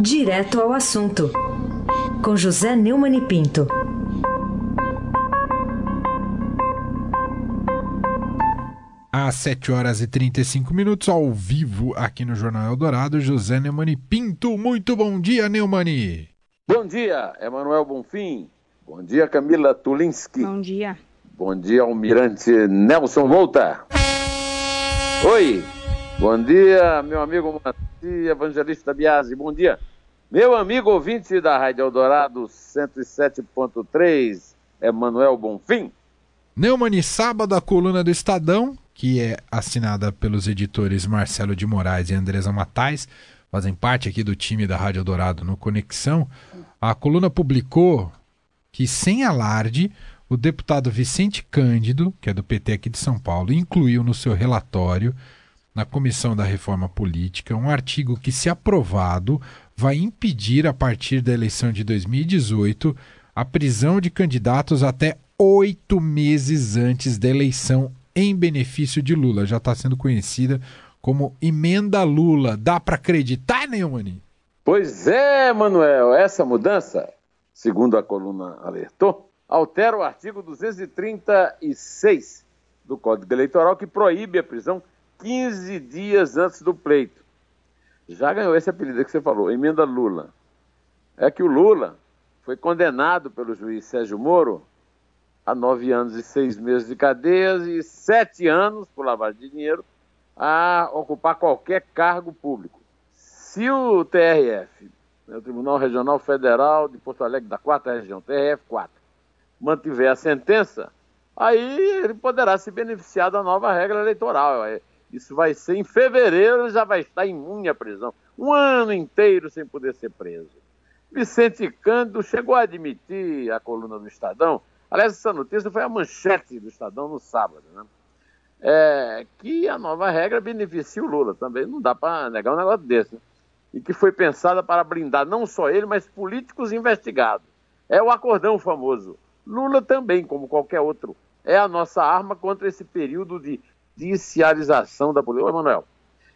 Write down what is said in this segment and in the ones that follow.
Direto ao assunto, com José Neumann e Pinto. Às 7 horas e 35 minutos, ao vivo, aqui no Jornal Eldorado, José Neumani Pinto. Muito bom dia, Neumani. Bom dia, Emanuel Bonfim. Bom dia, Camila Tulinski. Bom dia. Bom dia, Almirante Nelson Volta. Oi. Bom dia, meu amigo Mati Evangelista Biasi. Bom dia. Meu amigo ouvinte da Rádio Eldorado 107.3, Emanuel Bonfim. Neumani, sábado, a coluna do Estadão, que é assinada pelos editores Marcelo de Moraes e Andresa Matais, fazem parte aqui do time da Rádio Eldorado no Conexão. A coluna publicou que, sem alarde, o deputado Vicente Cândido, que é do PT aqui de São Paulo, incluiu no seu relatório, na Comissão da Reforma Política, um artigo que, se aprovado, vai impedir, a partir da eleição de 2018, a prisão de candidatos até oito meses antes da eleição em benefício de Lula. Já está sendo conhecida como emenda Lula. Dá para acreditar, Neumani? Pois é, Manuel, essa mudança, segundo a coluna alertou, altera o artigo 236 do Código Eleitoral que proíbe a prisão 15 dias antes do pleito. Já ganhou esse apelido que você falou, emenda Lula. É que o Lula foi condenado pelo juiz Sérgio Moro a nove anos e seis meses de cadeias e sete anos por lavagem de dinheiro a ocupar qualquer cargo público. Se o TRF, né, o Tribunal Regional Federal de Porto Alegre da quarta região, TRF 4, mantiver a sentença, aí ele poderá se beneficiar da nova regra eleitoral. Isso vai ser em fevereiro, já vai estar imune à prisão. Um ano inteiro sem poder ser preso. Vicente Cândido chegou a admitir a coluna do Estadão, aliás, essa notícia foi a manchete do Estadão no sábado, né? É, que a nova regra beneficia o Lula. Também não dá para negar um negócio desse. Né? e que foi pensada para blindar não só ele, mas políticos investigados. É o acordão famoso. Lula também, como qualquer outro, é a nossa arma contra esse período de judicialização da política. Ô, Emanuel,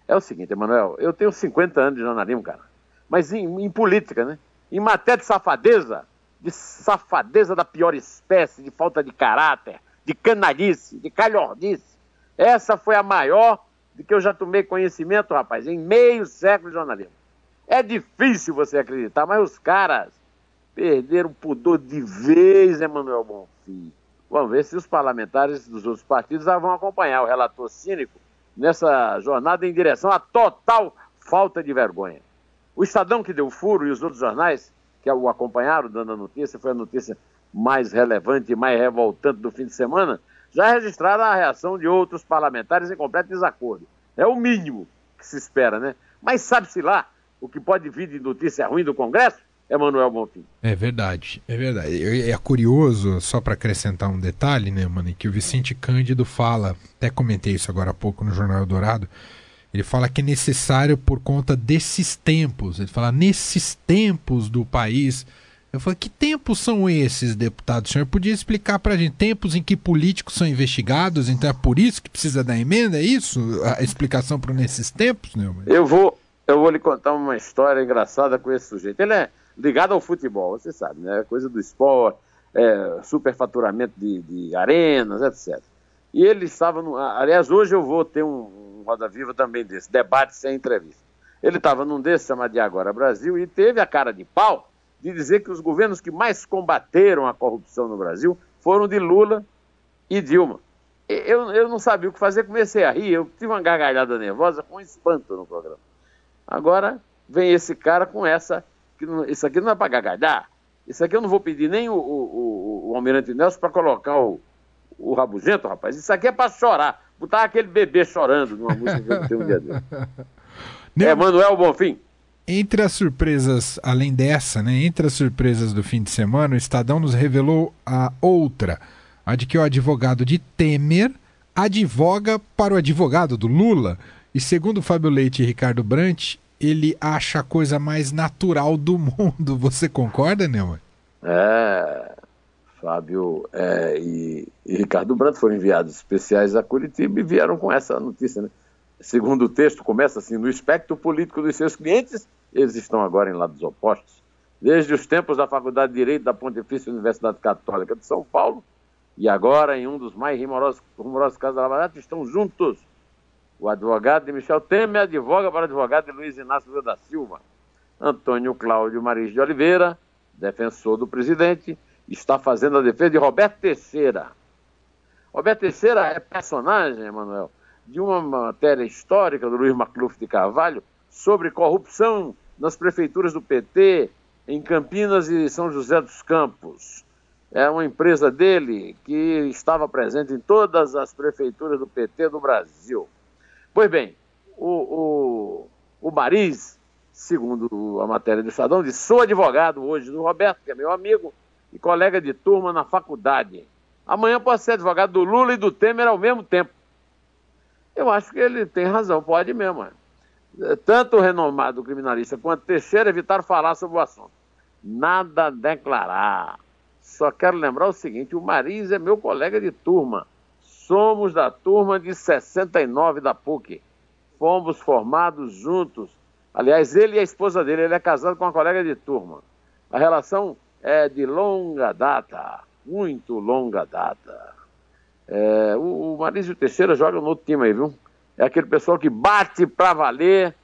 é o seguinte, Emanuel, eu tenho 50 anos de jornalismo, cara, mas em, em política, né? Em matéria de safadeza, de safadeza da pior espécie, de falta de caráter, de canalice, de calhordice, essa foi a maior de que eu já tomei conhecimento, rapaz, em meio século de jornalismo. É difícil você acreditar, mas os caras perderam pudor de vez, Emanuel Bonfim. Vamos ver se os parlamentares dos outros partidos vão acompanhar o relator cínico nessa jornada em direção à total falta de vergonha. O Estadão que deu furo e os outros jornais que o acompanharam dando a notícia, foi a notícia mais relevante e mais revoltante do fim de semana, já registraram a reação de outros parlamentares em completo desacordo. É o mínimo que se espera, né? Mas sabe-se lá o que pode vir de notícia ruim do Congresso? Emanuel Bonfim. É verdade, é verdade. É curioso, só para acrescentar um detalhe, né, mano, que o Vicente Cândido fala, até comentei isso agora há pouco no Jornal Dourado, ele fala que é necessário por conta desses tempos. Ele fala, nesses tempos do país. Eu falei, que tempos são esses, deputado? O senhor podia explicar para a gente? Tempos em que políticos são investigados, então é por isso que precisa da emenda? É isso a explicação para nesses tempos, né? Eu vou, eu vou lhe contar uma história engraçada com esse sujeito. Ele é ligado ao futebol, você sabe, né? Coisa do esporte, é, superfaturamento de, de arenas, etc. E ele estava no. Aliás, hoje eu vou ter um, um Roda Viva também desse, debate sem entrevista. Ele estava num desses chamado de Agora Brasil e teve a cara de pau de dizer que os governos que mais combateram a corrupção no Brasil foram de Lula e Dilma. Eu, eu não sabia o que fazer, comecei a rir, eu tive uma gargalhada nervosa com espanto no programa. Agora vem esse cara com essa. Isso aqui não é para gargalhar. Isso aqui eu não vou pedir nem o, o, o, o Almirante Nelson para colocar o, o rabugento, rapaz. Isso aqui é para chorar. Botar aquele bebê chorando numa música que eu tenho um dia dele. É Manuel Bonfim. Entre as surpresas, além dessa, né, entre as surpresas do fim de semana, o Estadão nos revelou a outra, a de que o advogado de Temer advoga para o advogado do Lula. E segundo Fábio Leite e Ricardo Brant, ele acha a coisa mais natural do mundo. Você concorda, Neumann? É, Fábio é, e, e, Ricardo Brant foram enviados especiais a Curitiba e vieram com essa notícia. Né? Segundo o texto, começa assim: no espectro político dos seus clientes, eles estão agora em lados opostos. Desde os tempos da Faculdade de Direito da Pontifícia Universidade Católica de São Paulo, e agora em um dos mais rumorosos, rumorosos casos da Lava Jato, estão juntos. O advogado de Michel Temer advoga para o advogado de Luiz Inácio Lula da Silva. Antônio Cláudio Maris de Oliveira, defensor do presidente, está fazendo a defesa de Roberto Teixeira. Roberto Teixeira é personagem, Emanuel, de uma matéria histórica do Luiz Macluf de Carvalho sobre corrupção nas prefeituras do PT em Campinas e São José dos Campos. É uma empresa dele que estava presente em todas as prefeituras do PT do Brasil. Pois bem, o, o, o Mariz, segundo a matéria do Estadão, disse: sou advogado hoje do Roberto, que é meu amigo e colega de turma na faculdade. Amanhã posso ser advogado do Lula e do Temer ao mesmo tempo. Eu acho que ele tem razão, pode mesmo. É. Tanto o renomado criminalista quanto Teixeira evitaram falar sobre o assunto. Nada a declarar. Só quero lembrar o seguinte: o Mariz é meu colega de turma. Somos da turma de 69 da PUC. Fomos formados juntos. Aliás, ele e a esposa dele, ele é casado com uma colega de turma. A relação é de longa data, muito longa data. É, o, o Marício Teixeira joga no outro time aí, viu? É aquele pessoal que bate para valer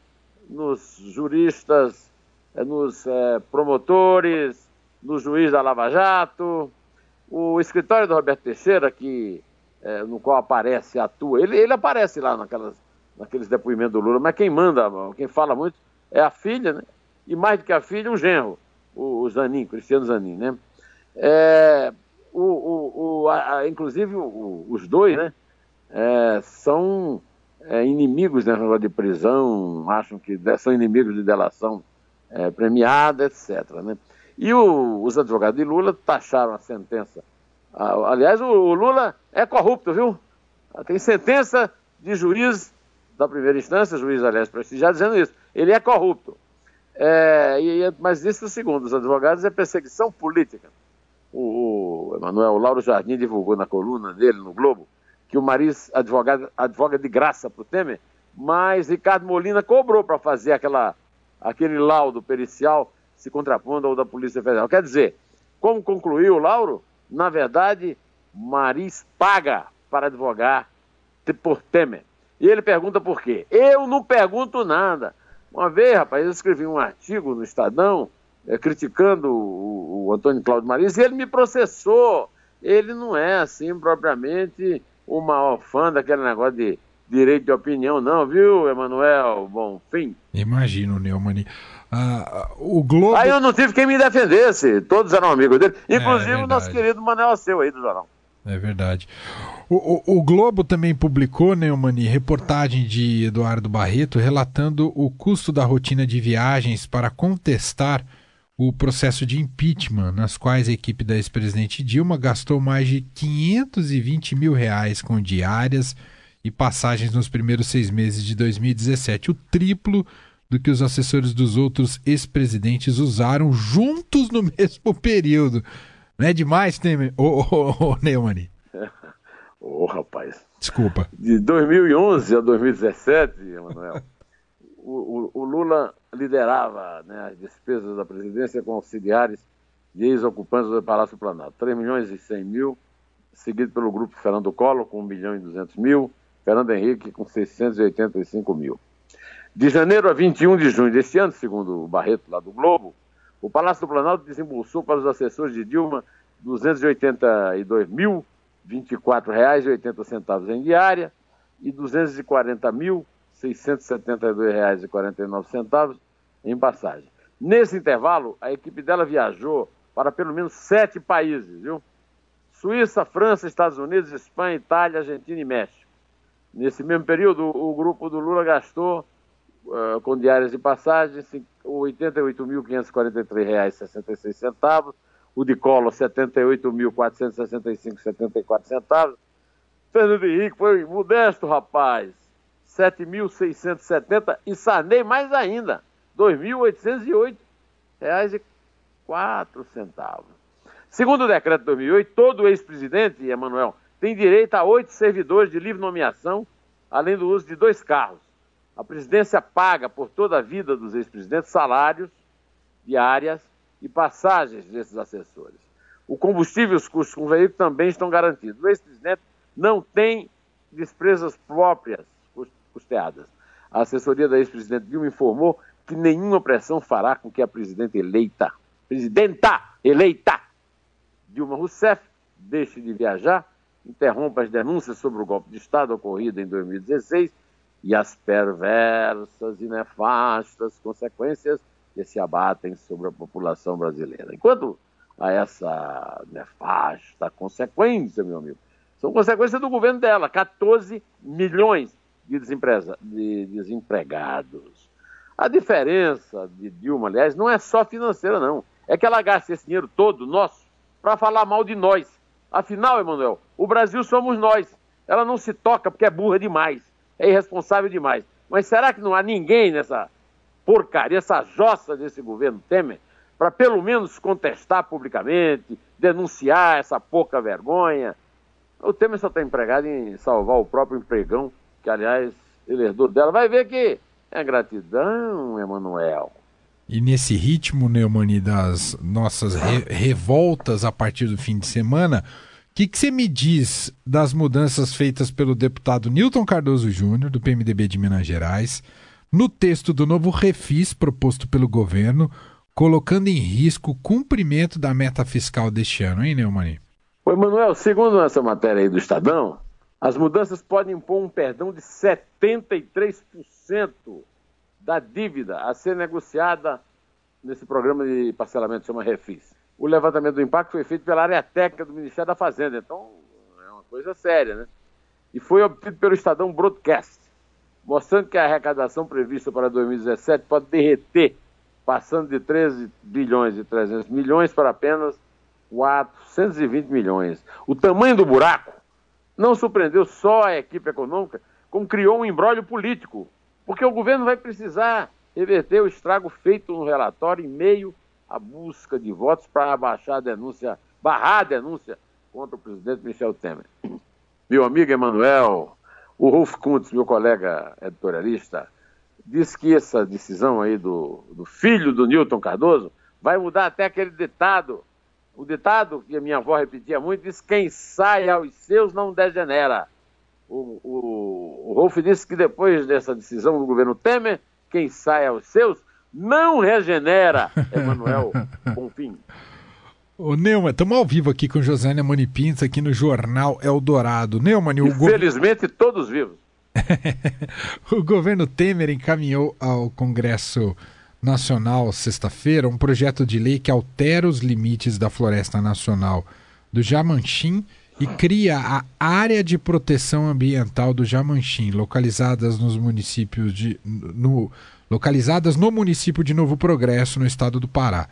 nos juristas, é, nos é, promotores, no juiz da Lava Jato. O escritório do Roberto Teixeira, que, é, no qual aparece, atua, ele, ele aparece lá naquelas, naqueles depoimentos do Lula, mas quem manda, quem fala muito é a filha, né? E mais do que a filha, um genro o, o Zanin, Cristiano Zanin, né? É, o, o, o a, a, inclusive os dois, né? É, são é, inimigos né, de prisão, acham que são inimigos de delação é, premiada, etc. Né? E o, os advogados de Lula taxaram a sentença. Aliás, o, Lula é corrupto, viu? Tem sentença de juiz da primeira instância, juiz, aliás, prestigiado, dizendo isso. Ele é corrupto. É, e, mas isso, segundo os advogados, é perseguição política. O, o Emanuel Lauro Jardim divulgou na coluna dele no Globo que o Maris advogado, advoga de graça para o Temer, mas Ricardo Molina cobrou para fazer aquela, aquele laudo pericial se contrapondo ao da Polícia Federal. Quer dizer, como concluiu o Lauro, na verdade, Maris paga para advogar por Temer. E ele pergunta por quê. Eu não pergunto nada. Uma vez, rapaz, eu escrevi um artigo no Estadão é, criticando o, o, Antônio Cláudio Marins e ele me processou. Ele não é, assim, propriamente maior fã daquele negócio de direito de opinião, não, viu, Emanuel? Bom, fim. Imagino, Neumann. Ah, o Globo. Aí eu não tive quem me defendesse, todos eram amigos dele, inclusive é, é o nosso querido Manuel Seu aí do jornal. É verdade. O, o, o, Globo também publicou, Neumani, reportagem de Eduardo Barreto relatando o custo da rotina de viagens para contestar o processo de impeachment, nas quais a equipe da ex-presidente Dilma gastou mais de 520 mil reais com diárias e passagens nos primeiros seis meses de 2017, o triplo do que os assessores dos outros ex-presidentes usaram juntos no mesmo período. Não é demais, Temer? Ô, ô, ô Neumani. Ô, oh, rapaz. Desculpa. De 2011 a 2017, Emanuel, o, o, o, Lula liderava né, as despesas da presidência com auxiliares de ex-ocupantes do Palácio Planalto. 3 milhões e 100 mil, seguido pelo grupo Fernando Collor com 1 milhão e 200 mil, Fernando Henrique com 685 mil. De janeiro a 21 de junho deste ano, segundo o Barreto lá do Globo, o Palácio do Planalto desembolsou para os assessores de Dilma R$ 282.024,80 em diária e R$ 240.672,49 em passagem. Nesse intervalo, a equipe dela viajou para pelo menos sete países, viu? Suíça, França, Estados Unidos, Espanha, Itália, Argentina e México. Nesse mesmo período, o grupo do Lula gastou uh, com diárias de passagem, R$ 88.543,66, o de Collor, R$ 78.465,74 Fernando Henrique foi modesto, rapaz, R$ 7.670 e Sarney mais ainda, R$ 2.808,04. Segundo o decreto de 2008, todo ex-presidente, Emanuel, tem direito a oito servidores de livre nomeação, além do uso de dois carros A presidência paga por toda a vida dos ex-presidentes salários, diárias e passagens desses assessores. O combustível e os custos com o veículo também estão garantidos. O ex-presidente não tem despesas próprias custeadas. A assessoria da ex-presidente Dilma informou que nenhuma pressão fará com que a presidente eleita, presidenta eleita, Dilma Rousseff, deixe de viajar, interrompa as denúncias sobre o golpe de Estado ocorrido em 2016 e as perversas e nefastas consequências que se abatem sobre a população brasileira. Enquanto a essa nefasta consequência, meu amigo, são consequências do governo dela, 14 milhões de, de desempregados. A diferença de Dilma, aliás, não é só financeira, não. É que ela gasta esse dinheiro todo nosso para falar mal de nós. Afinal, Emanuel, o Brasil somos nós. Ela não se toca porque é burra demais, é irresponsável demais. Mas será que não há ninguém nessa porcaria, essa jossa desse governo Temer, para pelo menos contestar publicamente, denunciar essa pouca vergonha? O Temer só está empregado em salvar o próprio empregão, que aliás ele herdou dela. Vai ver que é gratidão, Emanuel. E nesse ritmo, Neumani, das nossas re revoltas a partir do fim de semana, o que, que você me diz das mudanças feitas pelo deputado Newton Cardoso Júnior, do PMDB de Minas Gerais, no texto do novo refis proposto pelo governo, colocando em risco o cumprimento da meta fiscal deste ano, hein, Neumani? Oi, Manuel, segundo essa matéria aí do Estadão, as mudanças podem impor um perdão de 73% da dívida a ser negociada nesse programa de parcelamento que chama Refis. O levantamento do impacto foi feito pela área técnica do Ministério da Fazenda, então é uma coisa séria, né? E foi obtido pelo Estadão Broadcast, mostrando que a arrecadação prevista para 2017 pode derreter, passando de 13 bilhões e 300 milhões para apenas 420 milhões. O tamanho do buraco não surpreendeu só a equipe econômica, como criou um embrólio político, porque o governo vai precisar reverter o estrago feito no relatório em meio à busca de votos para abaixar a denúncia, barrar a denúncia contra o presidente Michel Temer. Meu amigo Emanuel, o Rolf Kuntz, meu colega editorialista, disse que essa decisão aí do, do filho do Newton Cardoso vai mudar até aquele ditado o ditado que a minha avó repetia muito diz: quem sai aos seus não degenera. O, o, o Rolf disse que depois dessa decisão do governo Temer, quem sai aos seus não regenera. Emanuel Bonfim. Ô Neumann, estamos ao vivo aqui com José Mani Pinto aqui no Jornal Eldorado. Neumann, o Infelizmente, go... todos vivos. o governo Temer encaminhou ao Congresso Nacional, sexta-feira, um projeto de lei que altera os limites da Floresta Nacional do Jamanchim e cria a Área de Proteção Ambiental do Jamanchim, localizadas nos municípios de no, localizadas no município de Novo Progresso, no estado do Pará.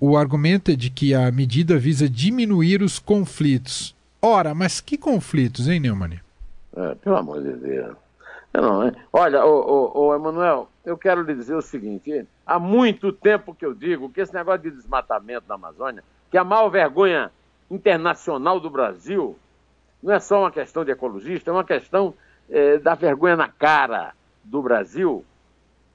O argumento é de que a medida visa diminuir os conflitos. Ora, mas que conflitos, hein, Neumann? É, pelo amor de Deus. Não, é? Olha, ô, ô, ô, Emanuel, eu quero lhe dizer o seguinte: há muito tempo que eu digo que esse negócio de desmatamento na Amazônia, que é a maior vergonha internacional do Brasil, não é só uma questão de ecologista, é uma questão é, da vergonha na cara do Brasil,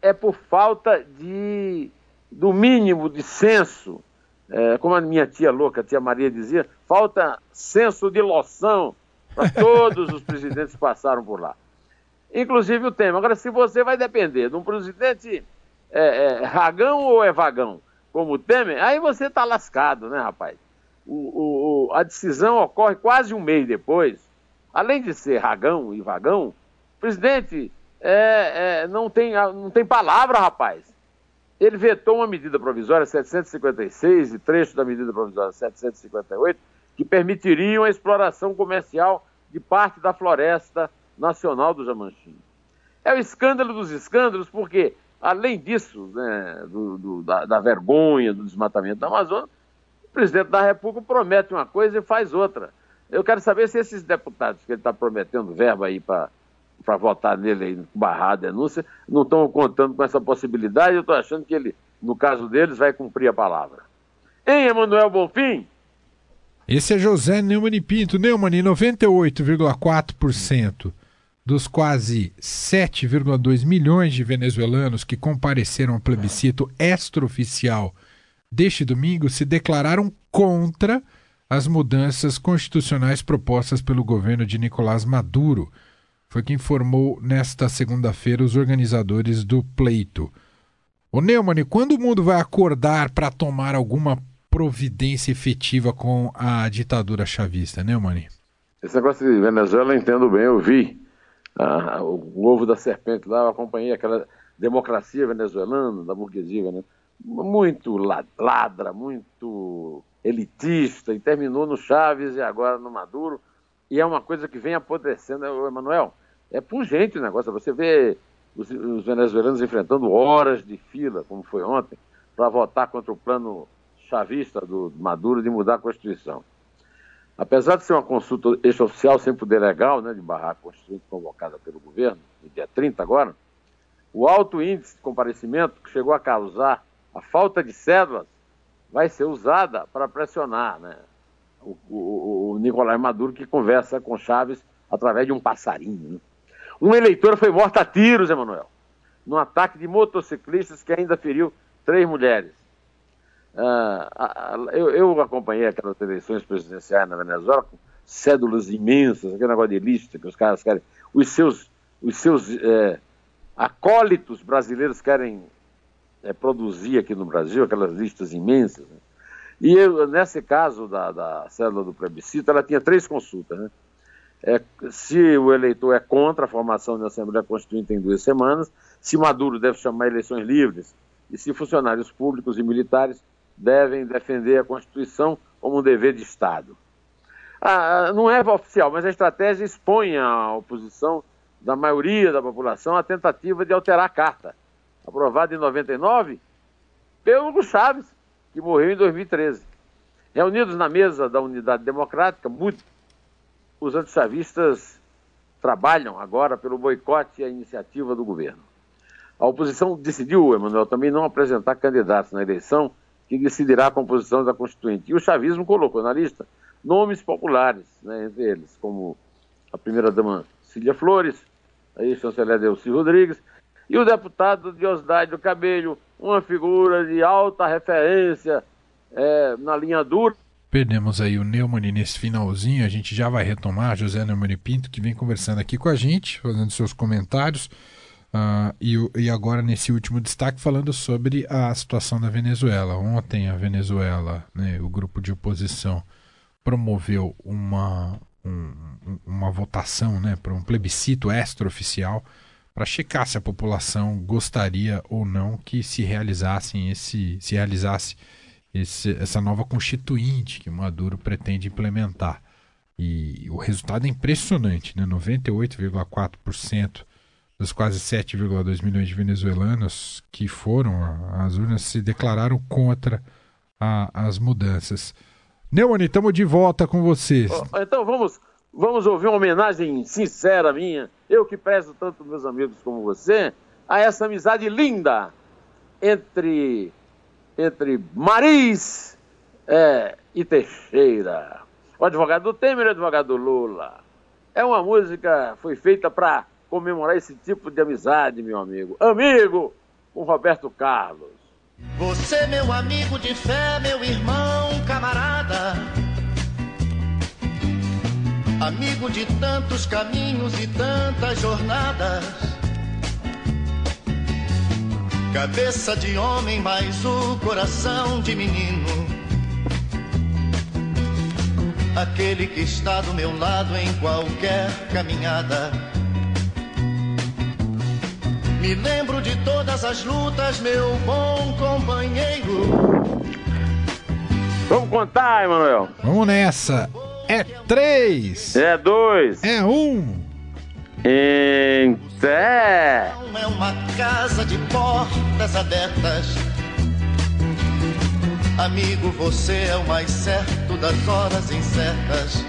é por falta de do mínimo de senso, é, como a minha tia louca, a tia Maria dizia, falta senso de loção para todos os presidentes que passaram por lá inclusive o tema. Agora, se você vai depender de um presidente é, é, ragão ou é vagão, como o Temer, aí você está lascado, né, rapaz? O, o, a decisão ocorre quase um mês depois. Além de ser ragão e vagão, presidente é, é não, tem, não tem palavra, rapaz. Ele vetou uma medida provisória 756 e trecho da medida provisória 758 que permitiriam a exploração comercial de parte da floresta nacional do Jamanchim. É o escândalo dos escândalos, porque, além disso, né, do, do, da, da, vergonha do desmatamento da Amazônia, o presidente da República promete uma coisa e faz outra. Eu quero saber se esses deputados que ele está prometendo verba aí para para votar nele aí, barrar a denúncia, não estão contando com essa possibilidade. Eu estou achando que ele, no caso deles, vai cumprir a palavra. Hein, Emanuel Bonfim? Esse é José Neumann Pinto. Neumann, 98,4% dos quase 7,2 milhões de venezuelanos que compareceram ao plebiscito extraoficial deste domingo se declararam contra as mudanças constitucionais propostas pelo governo de Nicolás Maduro. Foi quem informou nesta segunda-feira os organizadores do pleito. Ô Neumann, quando o mundo vai acordar para tomar alguma providência efetiva com a ditadura chavista, Neumann? Esse negócio de Venezuela eu entendo bem, eu vi ah, o ovo da serpente lá, eu acompanhei aquela democracia venezuelana, da burguesia, né? Muito ladra, muito elitista, e terminou no Chaves e agora no Maduro, e é uma coisa que vem apodrecendo, Emanuel, é pungente o negócio, você vê os, os venezuelanos enfrentando horas de fila, como foi ontem, para votar contra o plano chavista do Maduro de mudar a Constituição. Apesar de ser uma consulta extraoficial sem poder legal, né, de barrar Constituinte convocada pelo governo, no dia 30 agora, o alto índice de comparecimento que chegou a causar a falta de cédulas vai ser usada para pressionar né, o, o, o Nicolai Maduro, que conversa com Chaves através de um passarinho. Né? Um eleitor foi morto a tiros, Emanuel, num ataque de motociclistas que ainda feriu três mulheres. Uh, eu, eu, acompanhei aquelas eleições presidenciais na Venezuela com cédulas imensas, aquele negócio de lista que os caras querem. Os seus, os seus é, acólitos brasileiros querem é, produzir aqui no Brasil, aquelas listas imensas. Né? E eu, nesse caso da, da célula do plebiscito, ela tinha três consultas. Né? É, se o eleitor é contra a formação da Assembleia Constituinte em duas semanas, se Maduro deve chamar eleições livres e se funcionários públicos e militares devem defender a Constituição como um dever de Estado. Ah, não é oficial, mas a estratégia expõe a oposição da maioria da população à tentativa de alterar a carta, aprovada em 99 pelo Hugo Chaves, que morreu em 2013. Reunidos na mesa da Unidade Democrática, muito, os antichavistas trabalham agora pelo boicote à iniciativa do governo. A oposição decidiu, Emanuel, também não apresentar candidatos na eleição que decidirá a composição da Constituinte. E o chavismo colocou na lista nomes populares, né, entre eles, como a primeira-dama Cília Flores, a ex-chanceler Delcy Rodrigues, e o deputado Diosdado Cabelho, uma figura de alta referência é, na linha dura. Perdemos aí o Neumann nesse finalzinho, a gente já vai retomar, José Neumann Pinto, que vem conversando aqui com a gente, fazendo seus comentários. Uh, e, e, agora, nesse último destaque, falando sobre a situação da Venezuela. Ontem, a Venezuela, né, o grupo de oposição, promoveu uma, um, uma votação né, para um plebiscito extraoficial para checar se a população gostaria ou não que se realizassem esse, se realizasse esse, essa nova constituinte que Maduro pretende implementar. E o resultado é impressionante, né? 98,4% dos quase 7,2 milhões de venezuelanos que foram às urnas se declararam contra a, as mudanças. Neumani, estamos de volta com vocês. Então vamos, vamos ouvir uma homenagem sincera minha, eu que prezo tanto meus amigos como você, a essa amizade linda entre, entre Maris é, e Teixeira. O advogado do Temer e o advogado do Lula. É uma música, foi feita para comemorar esse tipo de amizade, meu amigo. Amigo com Roberto Carlos. Você, meu amigo de fé, meu irmão, camarada. Amigo de tantos caminhos e tantas jornadas. Cabeça de homem, mas o coração de menino. Aquele que está do meu lado em qualquer caminhada me lembro de todas as lutas, meu bom companheiro. Vamos contar, Emanuel. Vamos nessa. É três. É dois. É um. Em É uma casa de portas abertas. Amigo, você é o mais certo das horas incertas